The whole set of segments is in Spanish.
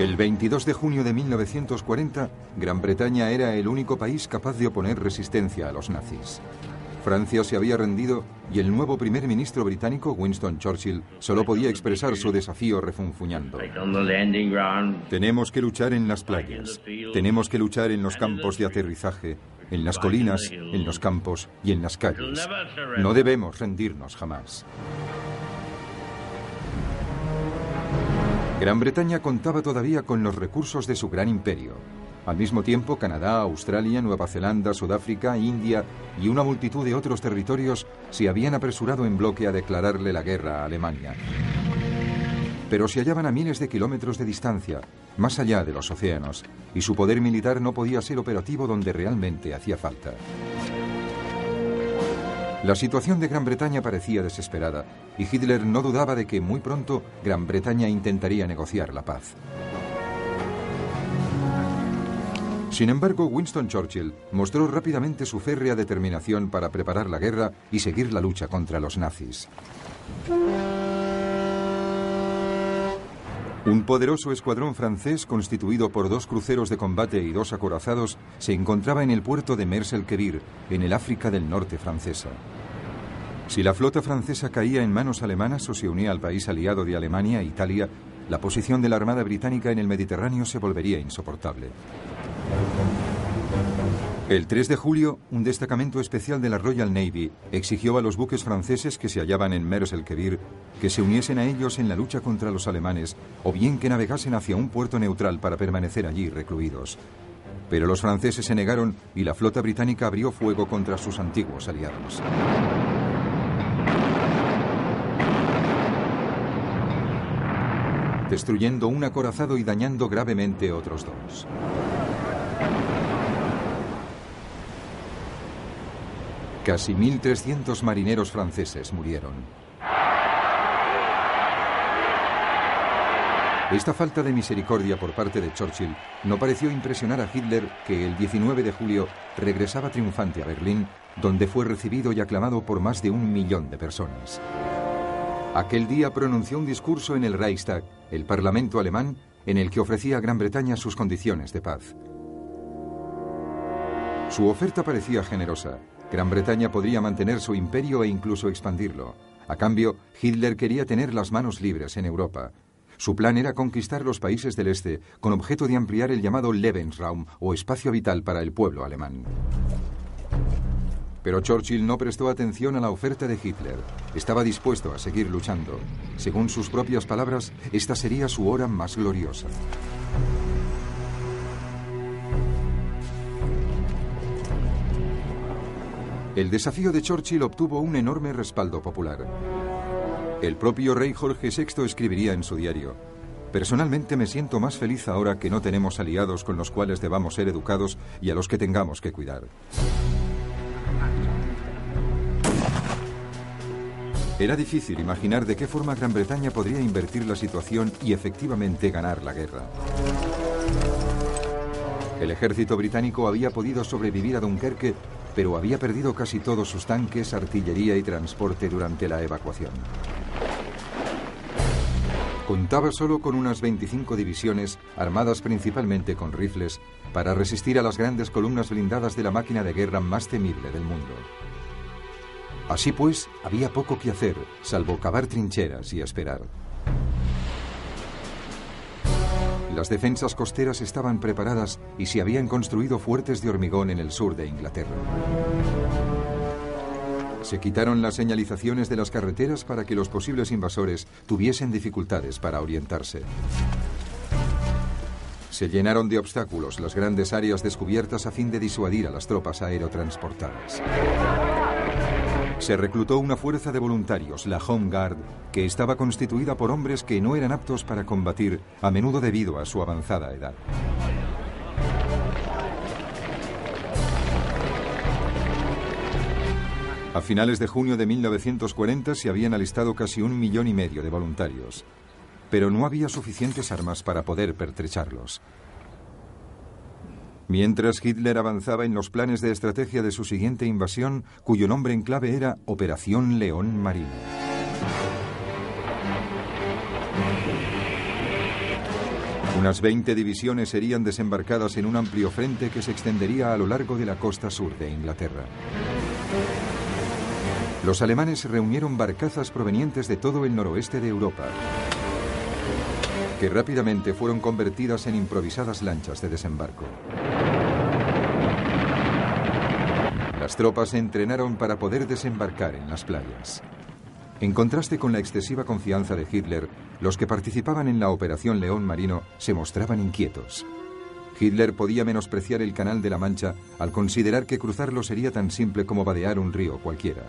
El 22 de junio de 1940, Gran Bretaña era el único país capaz de oponer resistencia a los nazis. Francia se había rendido y el nuevo primer ministro británico, Winston Churchill, solo podía expresar su desafío refunfuñando. Tenemos que luchar en las playas, tenemos que luchar en los campos de aterrizaje, en las colinas, en los campos y en las calles. No debemos rendirnos jamás. Gran Bretaña contaba todavía con los recursos de su gran imperio. Al mismo tiempo, Canadá, Australia, Nueva Zelanda, Sudáfrica, India y una multitud de otros territorios se habían apresurado en bloque a declararle la guerra a Alemania. Pero se hallaban a miles de kilómetros de distancia, más allá de los océanos, y su poder militar no podía ser operativo donde realmente hacía falta. La situación de Gran Bretaña parecía desesperada y Hitler no dudaba de que muy pronto Gran Bretaña intentaría negociar la paz. Sin embargo, Winston Churchill mostró rápidamente su férrea determinación para preparar la guerra y seguir la lucha contra los nazis. Un poderoso escuadrón francés constituido por dos cruceros de combate y dos acorazados se encontraba en el puerto de Mers-el-Kebir, en el África del Norte francesa. Si la flota francesa caía en manos alemanas o se unía al país aliado de Alemania, Italia, la posición de la Armada Británica en el Mediterráneo se volvería insoportable. El 3 de julio, un destacamento especial de la Royal Navy exigió a los buques franceses que se hallaban en Mers el Kebir que se uniesen a ellos en la lucha contra los alemanes o bien que navegasen hacia un puerto neutral para permanecer allí recluidos. Pero los franceses se negaron y la flota británica abrió fuego contra sus antiguos aliados. destruyendo un acorazado y dañando gravemente otros dos. Casi 1.300 marineros franceses murieron. Esta falta de misericordia por parte de Churchill no pareció impresionar a Hitler, que el 19 de julio regresaba triunfante a Berlín, donde fue recibido y aclamado por más de un millón de personas. Aquel día pronunció un discurso en el Reichstag, el Parlamento alemán, en el que ofrecía a Gran Bretaña sus condiciones de paz. Su oferta parecía generosa. Gran Bretaña podría mantener su imperio e incluso expandirlo. A cambio, Hitler quería tener las manos libres en Europa. Su plan era conquistar los países del este con objeto de ampliar el llamado Lebensraum o espacio vital para el pueblo alemán. Pero Churchill no prestó atención a la oferta de Hitler. Estaba dispuesto a seguir luchando. Según sus propias palabras, esta sería su hora más gloriosa. El desafío de Churchill obtuvo un enorme respaldo popular. El propio rey Jorge VI escribiría en su diario, Personalmente me siento más feliz ahora que no tenemos aliados con los cuales debamos ser educados y a los que tengamos que cuidar. Era difícil imaginar de qué forma Gran Bretaña podría invertir la situación y efectivamente ganar la guerra. El ejército británico había podido sobrevivir a Dunkerque, pero había perdido casi todos sus tanques, artillería y transporte durante la evacuación. Contaba solo con unas 25 divisiones, armadas principalmente con rifles, para resistir a las grandes columnas blindadas de la máquina de guerra más temible del mundo. Así pues, había poco que hacer, salvo cavar trincheras y esperar. Las defensas costeras estaban preparadas y se habían construido fuertes de hormigón en el sur de Inglaterra. Se quitaron las señalizaciones de las carreteras para que los posibles invasores tuviesen dificultades para orientarse. Se llenaron de obstáculos las grandes áreas descubiertas a fin de disuadir a las tropas aerotransportadas. Se reclutó una fuerza de voluntarios, la Home Guard, que estaba constituida por hombres que no eran aptos para combatir, a menudo debido a su avanzada edad. A finales de junio de 1940 se habían alistado casi un millón y medio de voluntarios, pero no había suficientes armas para poder pertrecharlos. Mientras Hitler avanzaba en los planes de estrategia de su siguiente invasión, cuyo nombre en clave era Operación León Marino. Unas 20 divisiones serían desembarcadas en un amplio frente que se extendería a lo largo de la costa sur de Inglaterra. Los alemanes reunieron barcazas provenientes de todo el noroeste de Europa, que rápidamente fueron convertidas en improvisadas lanchas de desembarco. Las tropas se entrenaron para poder desembarcar en las playas. En contraste con la excesiva confianza de Hitler, los que participaban en la Operación León Marino se mostraban inquietos. Hitler podía menospreciar el Canal de la Mancha al considerar que cruzarlo sería tan simple como vadear un río cualquiera.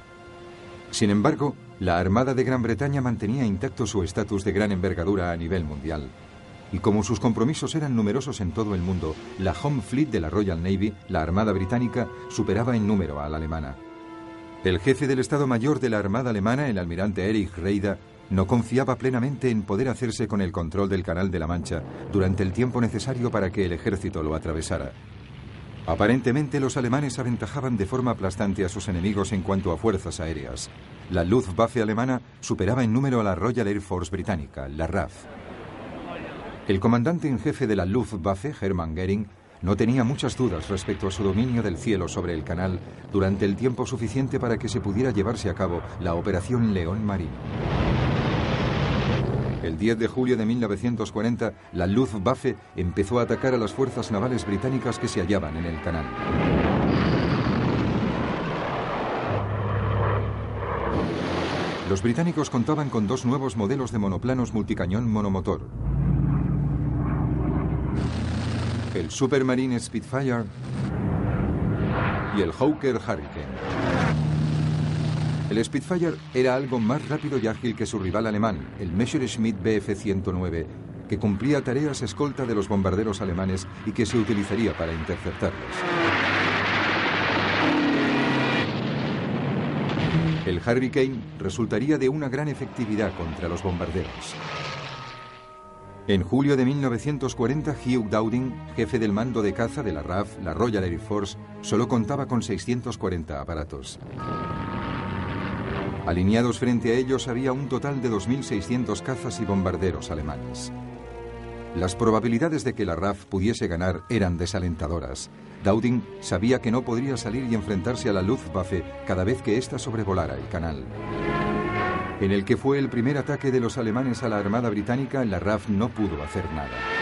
Sin embargo, la Armada de Gran Bretaña mantenía intacto su estatus de gran envergadura a nivel mundial. Y como sus compromisos eran numerosos en todo el mundo, la Home Fleet de la Royal Navy, la Armada Británica, superaba en número a la alemana. El jefe del Estado Mayor de la Armada Alemana, el almirante Erich Reida, no confiaba plenamente en poder hacerse con el control del Canal de la Mancha durante el tiempo necesario para que el ejército lo atravesara. Aparentemente los alemanes aventajaban de forma aplastante a sus enemigos en cuanto a fuerzas aéreas. La Luftwaffe alemana superaba en número a la Royal Air Force británica, la RAF. El comandante en jefe de la Luftwaffe, Hermann Goering, no tenía muchas dudas respecto a su dominio del cielo sobre el canal durante el tiempo suficiente para que se pudiera llevarse a cabo la Operación León Marino. El 10 de julio de 1940, la Luftwaffe empezó a atacar a las fuerzas navales británicas que se hallaban en el canal. Los británicos contaban con dos nuevos modelos de monoplanos multicañón monomotor. El Supermarine Spitfire y el Hawker Hurricane. El Spitfire era algo más rápido y ágil que su rival alemán, el Messerschmitt Bf-109, que cumplía tareas escolta de los bombarderos alemanes y que se utilizaría para interceptarlos. El Hurricane resultaría de una gran efectividad contra los bombarderos. En julio de 1940, Hugh Dowding, jefe del mando de caza de la RAF, la Royal Air Force, solo contaba con 640 aparatos. Alineados frente a ellos había un total de 2.600 cazas y bombarderos alemanes. Las probabilidades de que la RAF pudiese ganar eran desalentadoras. Dowding sabía que no podría salir y enfrentarse a la Luftwaffe cada vez que ésta sobrevolara el canal. En el que fue el primer ataque de los alemanes a la Armada Británica, la RAF no pudo hacer nada.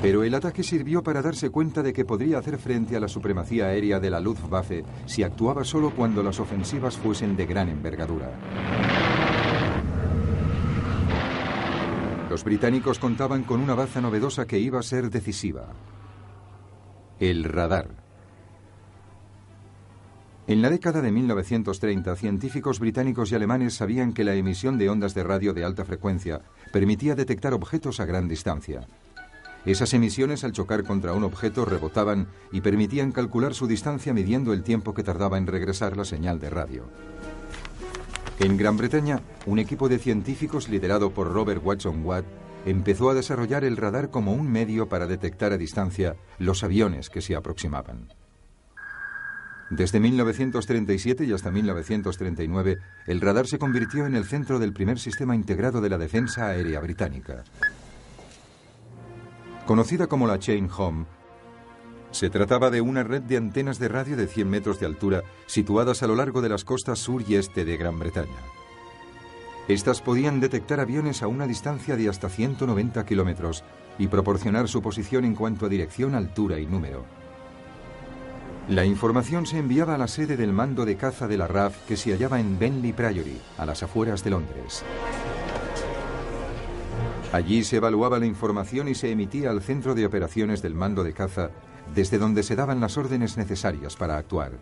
Pero el ataque sirvió para darse cuenta de que podría hacer frente a la supremacía aérea de la Luftwaffe si actuaba solo cuando las ofensivas fuesen de gran envergadura. Los británicos contaban con una baza novedosa que iba a ser decisiva. El radar. En la década de 1930, científicos británicos y alemanes sabían que la emisión de ondas de radio de alta frecuencia permitía detectar objetos a gran distancia. Esas emisiones al chocar contra un objeto rebotaban y permitían calcular su distancia midiendo el tiempo que tardaba en regresar la señal de radio. En Gran Bretaña, un equipo de científicos liderado por Robert Watson Watt empezó a desarrollar el radar como un medio para detectar a distancia los aviones que se aproximaban. Desde 1937 y hasta 1939, el radar se convirtió en el centro del primer sistema integrado de la defensa aérea británica. Conocida como la Chain Home, se trataba de una red de antenas de radio de 100 metros de altura situadas a lo largo de las costas sur y este de Gran Bretaña. Estas podían detectar aviones a una distancia de hasta 190 kilómetros y proporcionar su posición en cuanto a dirección, altura y número. La información se enviaba a la sede del mando de caza de la RAF que se hallaba en Benley Priory, a las afueras de Londres. Allí se evaluaba la información y se emitía al centro de operaciones del mando de caza, desde donde se daban las órdenes necesarias para actuar.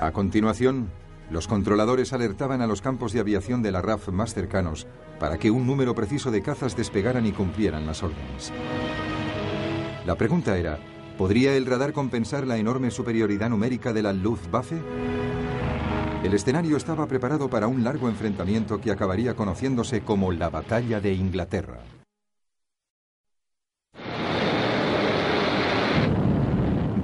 A continuación, los controladores alertaban a los campos de aviación de la RAF más cercanos para que un número preciso de cazas despegaran y cumplieran las órdenes. La pregunta era, ¿podría el radar compensar la enorme superioridad numérica de la Luftwaffe? El escenario estaba preparado para un largo enfrentamiento que acabaría conociéndose como la Batalla de Inglaterra.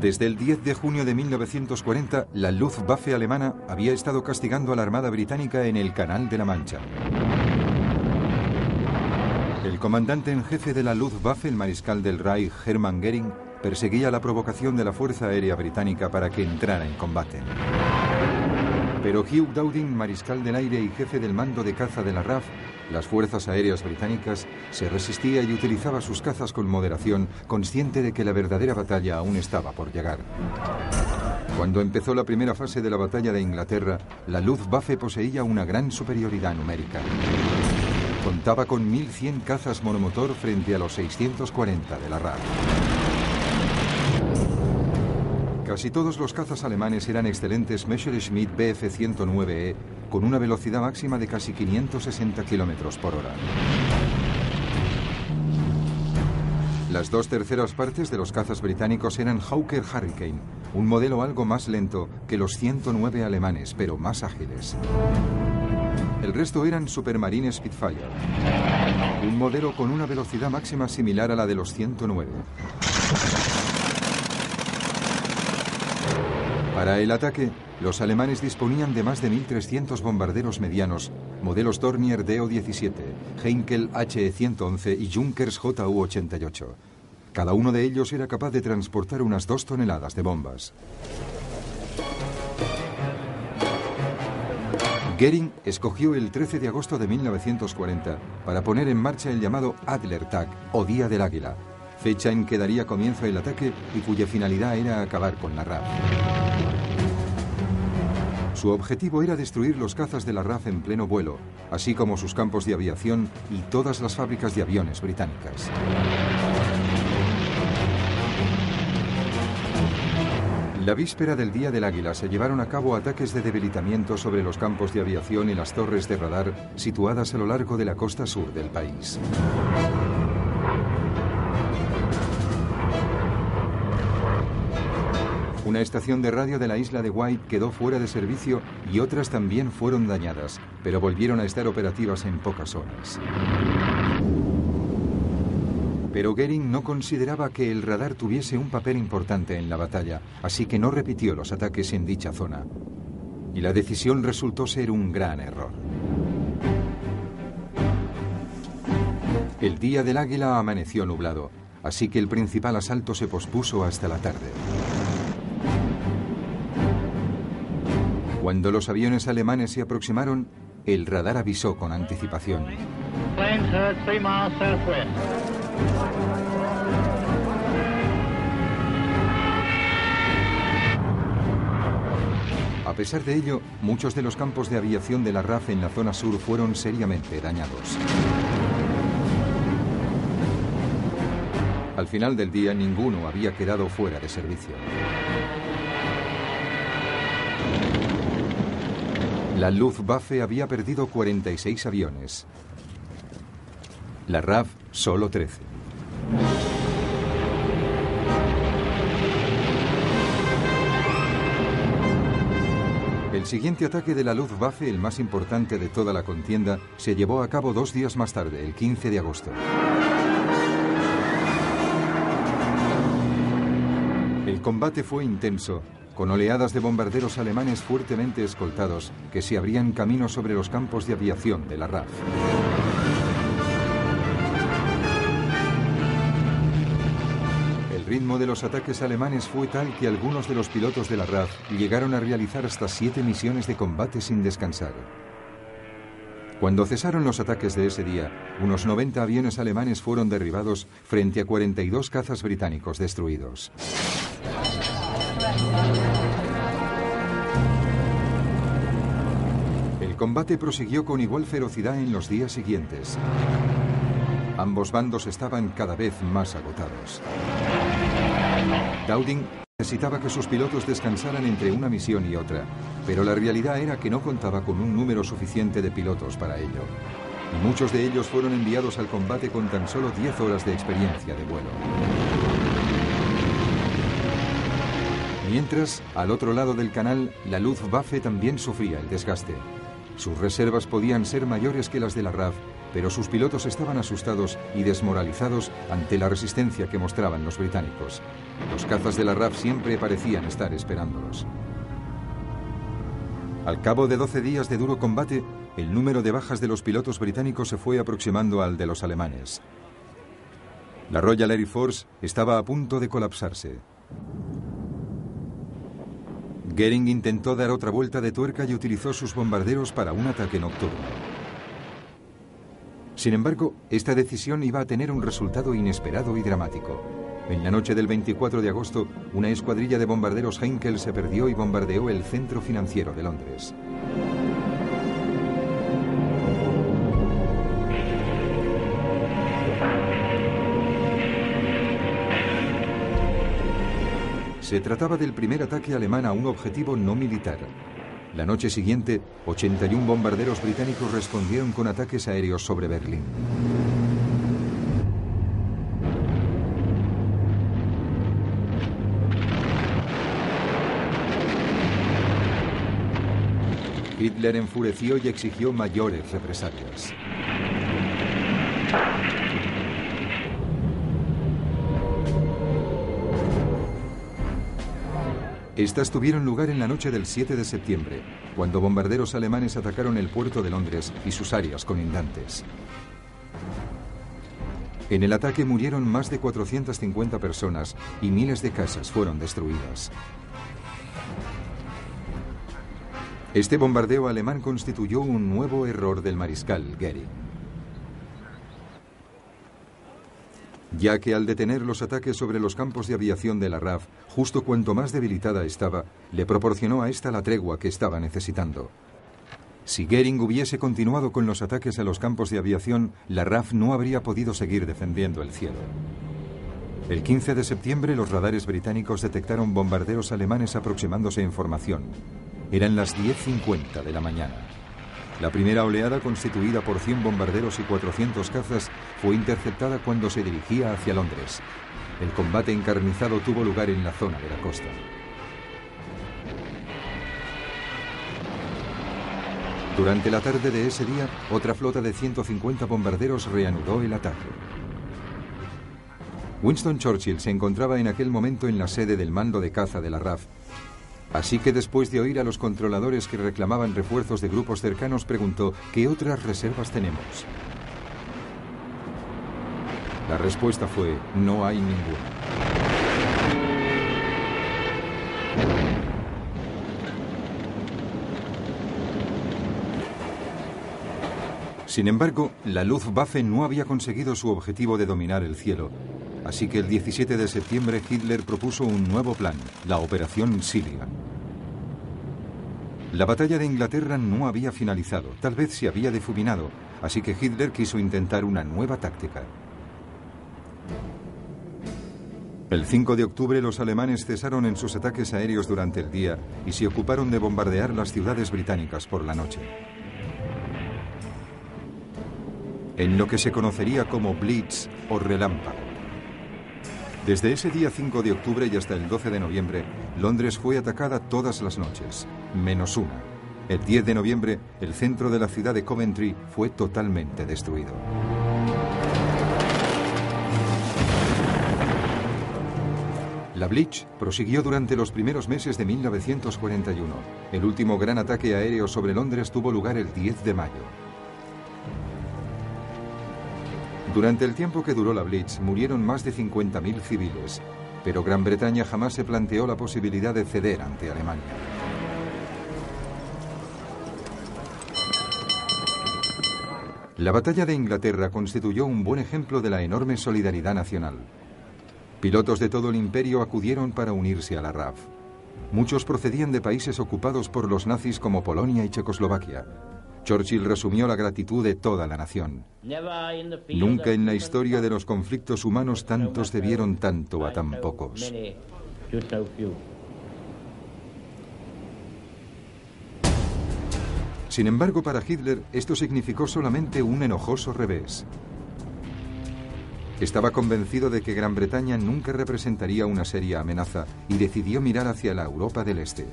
Desde el 10 de junio de 1940, la Luftwaffe alemana había estado castigando a la Armada Británica en el Canal de la Mancha. El comandante en jefe de la Luftwaffe, el mariscal del Reich Hermann Göring, perseguía la provocación de la Fuerza Aérea Británica para que entrara en combate. Pero Hugh Dowding, mariscal del aire y jefe del mando de caza de la RAF, las fuerzas aéreas británicas, se resistía y utilizaba sus cazas con moderación, consciente de que la verdadera batalla aún estaba por llegar. Cuando empezó la primera fase de la batalla de Inglaterra, la Luftwaffe poseía una gran superioridad numérica. Contaba con 1.100 cazas monomotor frente a los 640 de la RAF. Casi todos los cazas alemanes eran excelentes Messerschmitt Bf-109E con una velocidad máxima de casi 560 km por hora. Las dos terceras partes de los cazas británicos eran Hawker Hurricane, un modelo algo más lento que los 109 alemanes, pero más ágiles. El resto eran Supermarine Spitfire, un modelo con una velocidad máxima similar a la de los 109. Para el ataque, los alemanes disponían de más de 1.300 bombarderos medianos, modelos Dornier Do-17, Heinkel HE-111 y Junkers JU-88. Cada uno de ellos era capaz de transportar unas dos toneladas de bombas. Goering escogió el 13 de agosto de 1940 para poner en marcha el llamado Adler Tag o Día del Águila, fecha en que daría comienzo el ataque y cuya finalidad era acabar con la RAF. Su objetivo era destruir los cazas de la RAF en pleno vuelo, así como sus campos de aviación y todas las fábricas de aviones británicas. La víspera del Día del Águila se llevaron a cabo ataques de debilitamiento sobre los campos de aviación y las torres de radar situadas a lo largo de la costa sur del país. Una estación de radio de la isla de White quedó fuera de servicio y otras también fueron dañadas, pero volvieron a estar operativas en pocas horas. Pero Goering no consideraba que el radar tuviese un papel importante en la batalla, así que no repitió los ataques en dicha zona. Y la decisión resultó ser un gran error. El día del águila amaneció nublado, así que el principal asalto se pospuso hasta la tarde. Cuando los aviones alemanes se aproximaron, el radar avisó con anticipación. A pesar de ello, muchos de los campos de aviación de la RAF en la zona sur fueron seriamente dañados. Al final del día, ninguno había quedado fuera de servicio. La Luftwaffe había perdido 46 aviones. La RAF solo 13. El siguiente ataque de la Luftwaffe, el más importante de toda la contienda, se llevó a cabo dos días más tarde, el 15 de agosto. El combate fue intenso con oleadas de bombarderos alemanes fuertemente escoltados que se abrían camino sobre los campos de aviación de la RAF. El ritmo de los ataques alemanes fue tal que algunos de los pilotos de la RAF llegaron a realizar hasta siete misiones de combate sin descansar. Cuando cesaron los ataques de ese día, unos 90 aviones alemanes fueron derribados frente a 42 cazas británicos destruidos. El combate prosiguió con igual ferocidad en los días siguientes. Ambos bandos estaban cada vez más agotados. Dowding necesitaba que sus pilotos descansaran entre una misión y otra, pero la realidad era que no contaba con un número suficiente de pilotos para ello. Muchos de ellos fueron enviados al combate con tan solo 10 horas de experiencia de vuelo. Mientras, al otro lado del canal, la Luftwaffe también sufría el desgaste. Sus reservas podían ser mayores que las de la RAF, pero sus pilotos estaban asustados y desmoralizados ante la resistencia que mostraban los británicos. Los cazas de la RAF siempre parecían estar esperándolos. Al cabo de 12 días de duro combate, el número de bajas de los pilotos británicos se fue aproximando al de los alemanes. La Royal Air Force estaba a punto de colapsarse. Goering intentó dar otra vuelta de tuerca y utilizó sus bombarderos para un ataque nocturno. Sin embargo, esta decisión iba a tener un resultado inesperado y dramático. En la noche del 24 de agosto, una escuadrilla de bombarderos Heinkel se perdió y bombardeó el centro financiero de Londres. Se trataba del primer ataque alemán a un objetivo no militar. La noche siguiente, 81 bombarderos británicos respondieron con ataques aéreos sobre Berlín. Hitler enfureció y exigió mayores represalias. Estas tuvieron lugar en la noche del 7 de septiembre, cuando bombarderos alemanes atacaron el puerto de Londres y sus áreas colindantes. En el ataque murieron más de 450 personas y miles de casas fueron destruidas. Este bombardeo alemán constituyó un nuevo error del mariscal Goering. Ya que al detener los ataques sobre los campos de aviación de la RAF, justo cuanto más debilitada estaba, le proporcionó a esta la tregua que estaba necesitando. Si Goering hubiese continuado con los ataques a los campos de aviación, la RAF no habría podido seguir defendiendo el cielo. El 15 de septiembre los radares británicos detectaron bombarderos alemanes aproximándose en formación. Eran las 10.50 de la mañana. La primera oleada, constituida por 100 bombarderos y 400 cazas, fue interceptada cuando se dirigía hacia Londres. El combate encarnizado tuvo lugar en la zona de la costa. Durante la tarde de ese día, otra flota de 150 bombarderos reanudó el ataque. Winston Churchill se encontraba en aquel momento en la sede del mando de caza de la RAF Así que después de oír a los controladores que reclamaban refuerzos de grupos cercanos, preguntó, ¿qué otras reservas tenemos? La respuesta fue, no hay ninguna. Sin embargo, la Luftwaffe no había conseguido su objetivo de dominar el cielo, Así que el 17 de septiembre Hitler propuso un nuevo plan, la Operación Silia. La batalla de Inglaterra no había finalizado, tal vez se había difuminado, así que Hitler quiso intentar una nueva táctica. El 5 de octubre los alemanes cesaron en sus ataques aéreos durante el día y se ocuparon de bombardear las ciudades británicas por la noche. En lo que se conocería como Blitz o relámpago. Desde ese día 5 de octubre y hasta el 12 de noviembre, Londres fue atacada todas las noches, menos una. El 10 de noviembre, el centro de la ciudad de Coventry fue totalmente destruido. La Blitz prosiguió durante los primeros meses de 1941. El último gran ataque aéreo sobre Londres tuvo lugar el 10 de mayo. Durante el tiempo que duró la Blitz murieron más de 50.000 civiles, pero Gran Bretaña jamás se planteó la posibilidad de ceder ante Alemania. La batalla de Inglaterra constituyó un buen ejemplo de la enorme solidaridad nacional. Pilotos de todo el imperio acudieron para unirse a la RAF. Muchos procedían de países ocupados por los nazis como Polonia y Checoslovaquia. Churchill resumió la gratitud de toda la nación. Nunca en la historia de los conflictos humanos tantos debieron tanto a tan pocos. Sin embargo, para Hitler esto significó solamente un enojoso revés. Estaba convencido de que Gran Bretaña nunca representaría una seria amenaza y decidió mirar hacia la Europa del Este.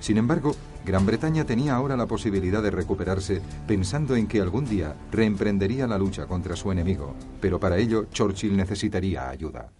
Sin embargo, Gran Bretaña tenía ahora la posibilidad de recuperarse pensando en que algún día reemprendería la lucha contra su enemigo, pero para ello Churchill necesitaría ayuda.